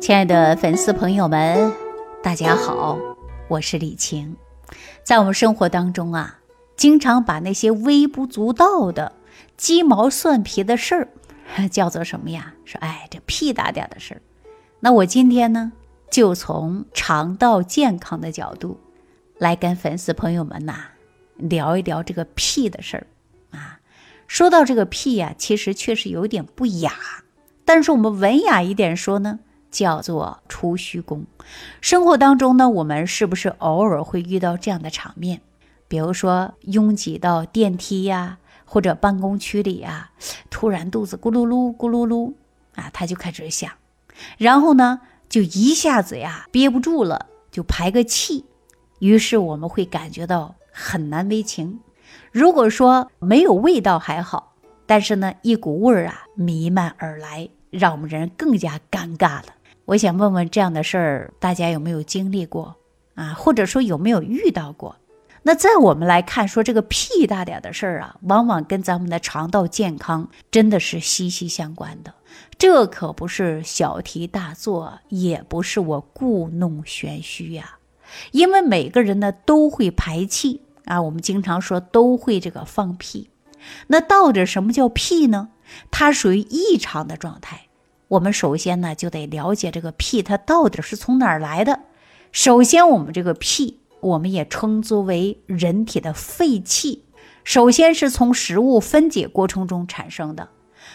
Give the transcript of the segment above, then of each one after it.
亲爱的粉丝朋友们，大家好，我是李晴。在我们生活当中啊，经常把那些微不足道的鸡毛蒜皮的事儿，叫做什么呀？说哎，这屁大点的事儿。那我今天呢，就从肠道健康的角度，来跟粉丝朋友们呐聊一聊这个屁的事儿啊。说到这个屁呀，其实确实有点不雅，但是我们文雅一点说呢。叫做出虚宫。生活当中呢，我们是不是偶尔会遇到这样的场面？比如说拥挤到电梯呀，或者办公区里啊，突然肚子咕噜噜咕噜噜啊，他就开始响，然后呢，就一下子呀憋不住了，就排个气，于是我们会感觉到很难为情。如果说没有味道还好，但是呢，一股味儿啊弥漫而来，让我们人更加尴尬了。我想问问这样的事儿，大家有没有经历过啊？或者说有没有遇到过？那在我们来看，说这个屁大点的事儿啊，往往跟咱们的肠道健康真的是息息相关的。这可不是小题大做，也不是我故弄玄虚呀。因为每个人呢都会排气啊，我们经常说都会这个放屁。那到底什么叫屁呢？它属于异常的状态。我们首先呢，就得了解这个屁它到底是从哪儿来的。首先，我们这个屁，我们也称作为人体的废气。首先是从食物分解过程中产生的。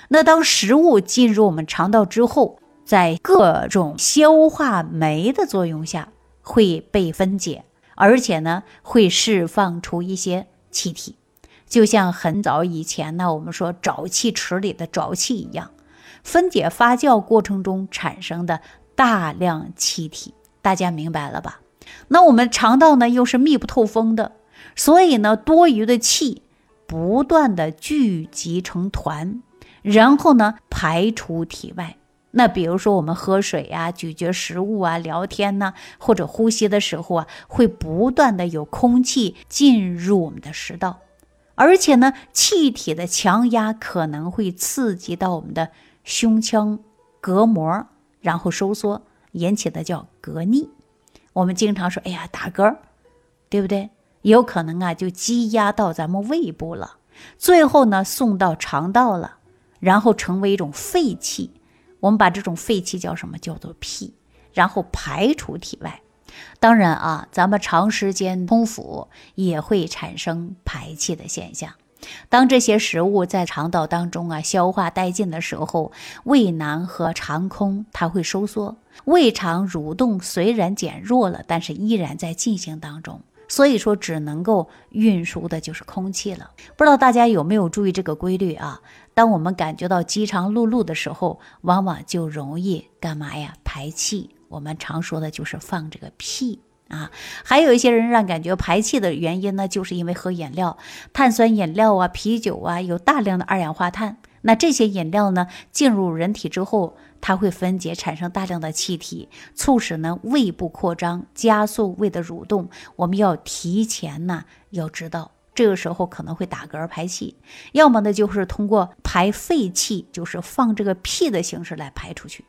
那当食物进入我们肠道之后，在各种消化酶的作用下会被分解，而且呢，会释放出一些气体，就像很早以前呢，我们说沼气池里的沼气一样。分解发酵过程中产生的大量气体，大家明白了吧？那我们肠道呢又是密不透风的，所以呢多余的气不断的聚集成团，然后呢排出体外。那比如说我们喝水呀、咀嚼食物啊、聊天呢，或者呼吸的时候啊，会不断的有空气进入我们的食道，而且呢气体的强压可能会刺激到我们的。胸腔隔膜，然后收缩，引起的叫膈逆。我们经常说：“哎呀，打嗝，对不对？”有可能啊，就积压到咱们胃部了，最后呢送到肠道了，然后成为一种废气。我们把这种废气叫什么？叫做屁，然后排出体外。当然啊，咱们长时间空腹也会产生排气的现象。当这些食物在肠道当中啊消化殆尽的时候，胃囊和肠空它会收缩，胃肠蠕动虽然减弱了，但是依然在进行当中。所以说，只能够运输的就是空气了。不知道大家有没有注意这个规律啊？当我们感觉到饥肠辘辘的时候，往往就容易干嘛呀？排气。我们常说的就是放这个屁。啊，还有一些人让感觉排气的原因呢，就是因为喝饮料、碳酸饮料啊、啤酒啊，有大量的二氧化碳。那这些饮料呢，进入人体之后，它会分解产生大量的气体，促使呢胃部扩张，加速胃的蠕动。我们要提前呢，要知道这个时候可能会打嗝排气，要么呢就是通过排废气，就是放这个屁的形式来排出去。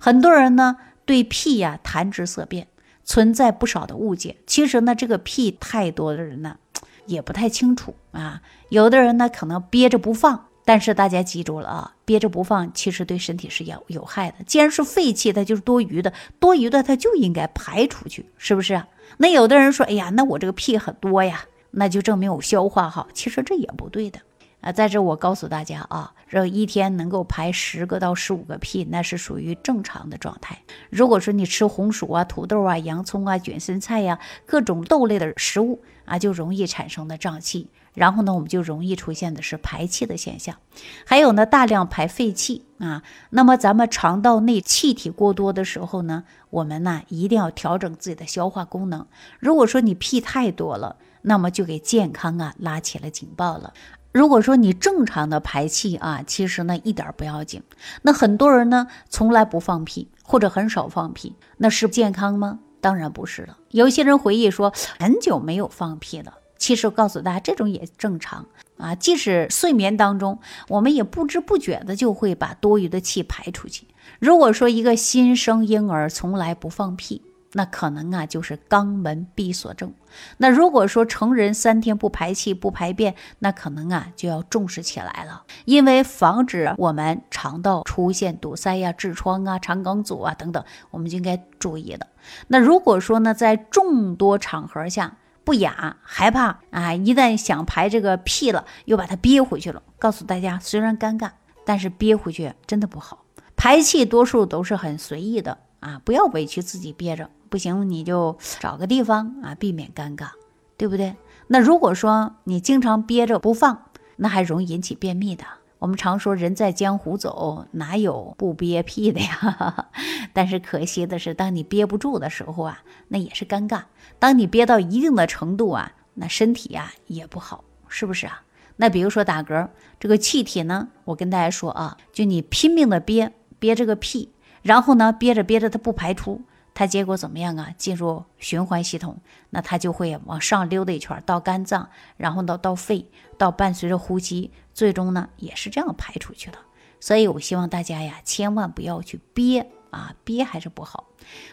很多人呢对屁呀谈之色变。存在不少的误解，其实呢，这个屁太多的人呢，也不太清楚啊。有的人呢，可能憋着不放，但是大家记住了啊，憋着不放其实对身体是有有害的。既然是废气，它就是多余的，多余的它就应该排出去，是不是啊？那有的人说，哎呀，那我这个屁很多呀，那就证明我消化好，其实这也不对的。啊，在这我告诉大家啊，这一天能够排十个到十五个屁，那是属于正常的状态。如果说你吃红薯啊、土豆啊、洋葱啊、卷心菜呀，各种豆类的食物啊，就容易产生的胀气，然后呢，我们就容易出现的是排气的现象。还有呢，大量排废气啊。那么咱们肠道内气体过多的时候呢，我们呢一定要调整自己的消化功能。如果说你屁太多了，那么就给健康啊拉起了警报了。如果说你正常的排气啊，其实呢一点不要紧。那很多人呢从来不放屁，或者很少放屁，那是健康吗？当然不是了。有些人回忆说很久没有放屁了，其实告诉大家这种也正常啊。即使睡眠当中，我们也不知不觉的就会把多余的气排出去。如果说一个新生婴儿从来不放屁，那可能啊就是肛门闭锁症。那如果说成人三天不排气不排便，那可能啊就要重视起来了，因为防止我们肠道出现堵塞呀、痔疮啊、肠梗阻啊等等，我们就应该注意的。那如果说呢，在众多场合下不雅，害怕啊，一旦想排这个屁了，又把它憋回去了。告诉大家，虽然尴尬，但是憋回去真的不好。排气多数都是很随意的啊，不要委屈自己憋着。不行，你就找个地方啊，避免尴尬，对不对？那如果说你经常憋着不放，那还容易引起便秘的。我们常说人在江湖走，哪有不憋屁的呀？但是可惜的是，当你憋不住的时候啊，那也是尴尬。当你憋到一定的程度啊，那身体呀也不好，是不是啊？那比如说打嗝，这个气体呢，我跟大家说啊，就你拼命的憋憋这个屁，然后呢憋着憋着它不排出。它结果怎么样啊？进入循环系统，那它就会往上溜达一圈，到肝脏，然后到到肺，到伴随着呼吸，最终呢也是这样排出去的。所以我希望大家呀，千万不要去憋啊，憋还是不好，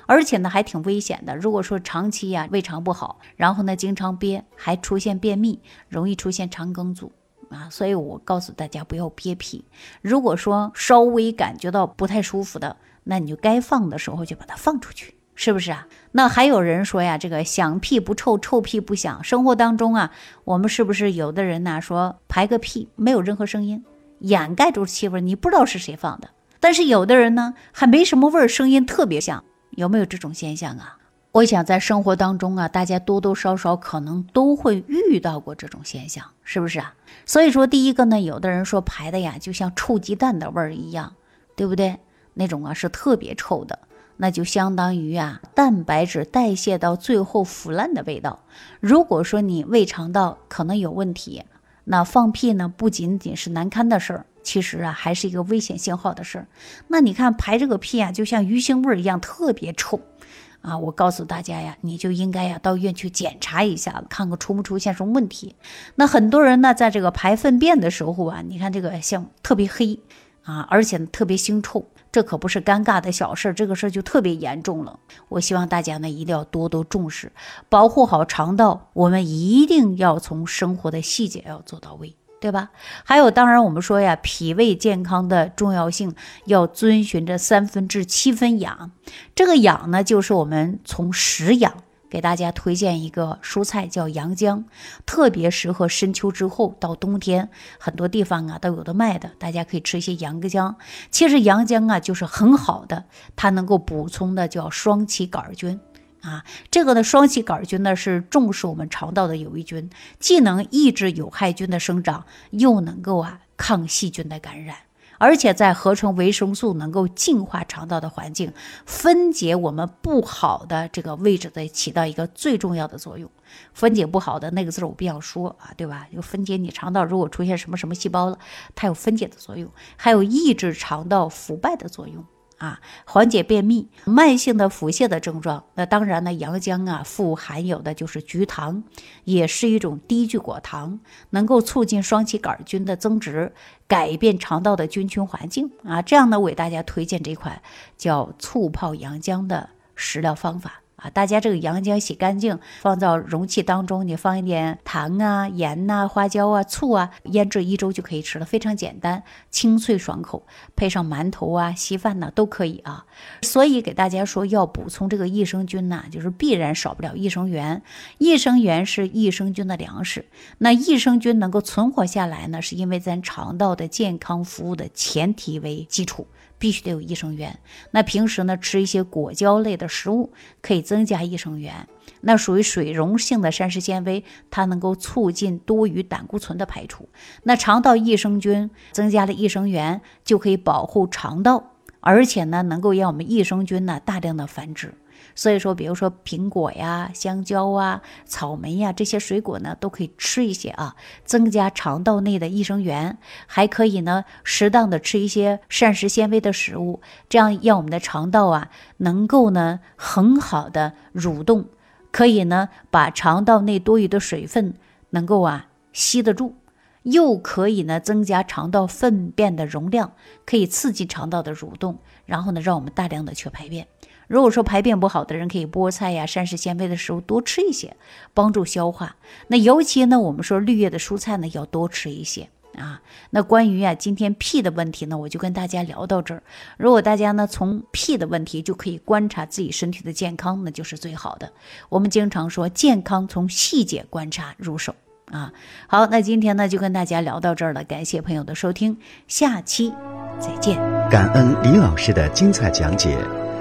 而且呢还挺危险的。如果说长期呀胃肠不好，然后呢经常憋，还出现便秘，容易出现肠梗阻啊。所以我告诉大家不要憋屁。如果说稍微感觉到不太舒服的，那你就该放的时候就把它放出去，是不是啊？那还有人说呀，这个响屁不臭，臭屁不响。生活当中啊，我们是不是有的人呢说排个屁没有任何声音，掩盖住气味，你不知道是谁放的？但是有的人呢还没什么味儿，声音特别响，有没有这种现象啊？我想在生活当中啊，大家多多少少可能都会遇到过这种现象，是不是啊？所以说，第一个呢，有的人说排的呀就像臭鸡蛋的味儿一样，对不对？那种啊是特别臭的，那就相当于啊蛋白质代谢到最后腐烂的味道。如果说你胃肠道可能有问题，那放屁呢不仅仅是难堪的事儿，其实啊还是一个危险信号的事儿。那你看排这个屁啊，就像鱼腥味儿一样特别臭啊！我告诉大家呀，你就应该呀到医院去检查一下，看看出不出现什么问题。那很多人呢在这个排粪便的时候啊，你看这个像特别黑啊，而且特别腥臭。这可不是尴尬的小事，这个事儿就特别严重了。我希望大家呢一定要多多重视，保护好肠道。我们一定要从生活的细节要做到位，对吧？还有，当然我们说呀，脾胃健康的重要性要遵循着三分治七分养。这个养呢，就是我们从食养。给大家推荐一个蔬菜，叫洋姜，特别适合深秋之后到冬天，很多地方啊都有的卖的，大家可以吃一些洋姜。其实洋姜啊就是很好的，它能够补充的叫双歧杆菌啊。这个呢，双歧杆菌呢是重视我们肠道的有益菌，既能抑制有害菌的生长，又能够啊抗细菌的感染。而且在合成维生素，能够净化肠道的环境，分解我们不好的这个位置的，起到一个最重要的作用。分解不好的那个字儿我不想说啊，对吧？就分解你肠道如果出现什么什么细胞了，它有分解的作用，还有抑制肠道腐败的作用。啊，缓解便秘、慢性的腹泻的症状。那当然呢，洋姜啊，富含有的就是菊糖，也是一种低聚果糖，能够促进双歧杆菌的增殖，改变肠道的菌群环境啊。这样呢，我给大家推荐这款叫醋泡洋姜的食疗方法。啊，大家这个洋姜洗干净，放到容器当中，你放一点糖啊、盐呐、花椒啊、醋啊，腌制一周就可以吃了，非常简单，清脆爽口，配上馒头啊、稀饭呐都可以啊。所以给大家说，要补充这个益生菌呐，就是必然少不了益生元。益生元是益生菌的粮食。那益生菌能够存活下来呢，是因为咱肠道的健康服务的前提为基础。必须得有益生元。那平时呢，吃一些果胶类的食物可以增加益生元。那属于水溶性的膳食纤维，它能够促进多余胆固醇的排出。那肠道益生菌增加了益生元，就可以保护肠道，而且呢，能够让我们益生菌呢大量的繁殖。所以说，比如说苹果呀、香蕉啊、草莓呀这些水果呢，都可以吃一些啊，增加肠道内的益生元。还可以呢，适当的吃一些膳食纤维的食物，这样让我们的肠道啊，能够呢很好的蠕动，可以呢把肠道内多余的水分能够啊吸得住，又可以呢增加肠道粪便的容量，可以刺激肠道的蠕动，然后呢让我们大量的去排便。如果说排便不好的人，可以菠菜呀、膳食纤维的食物多吃一些，帮助消化。那尤其呢，我们说绿叶的蔬菜呢要多吃一些啊。那关于啊今天屁的问题呢，我就跟大家聊到这儿。如果大家呢从屁的问题就可以观察自己身体的健康，那就是最好的。我们经常说健康从细节观察入手啊。好，那今天呢就跟大家聊到这儿了，感谢朋友的收听，下期再见。感恩李老师的精彩讲解。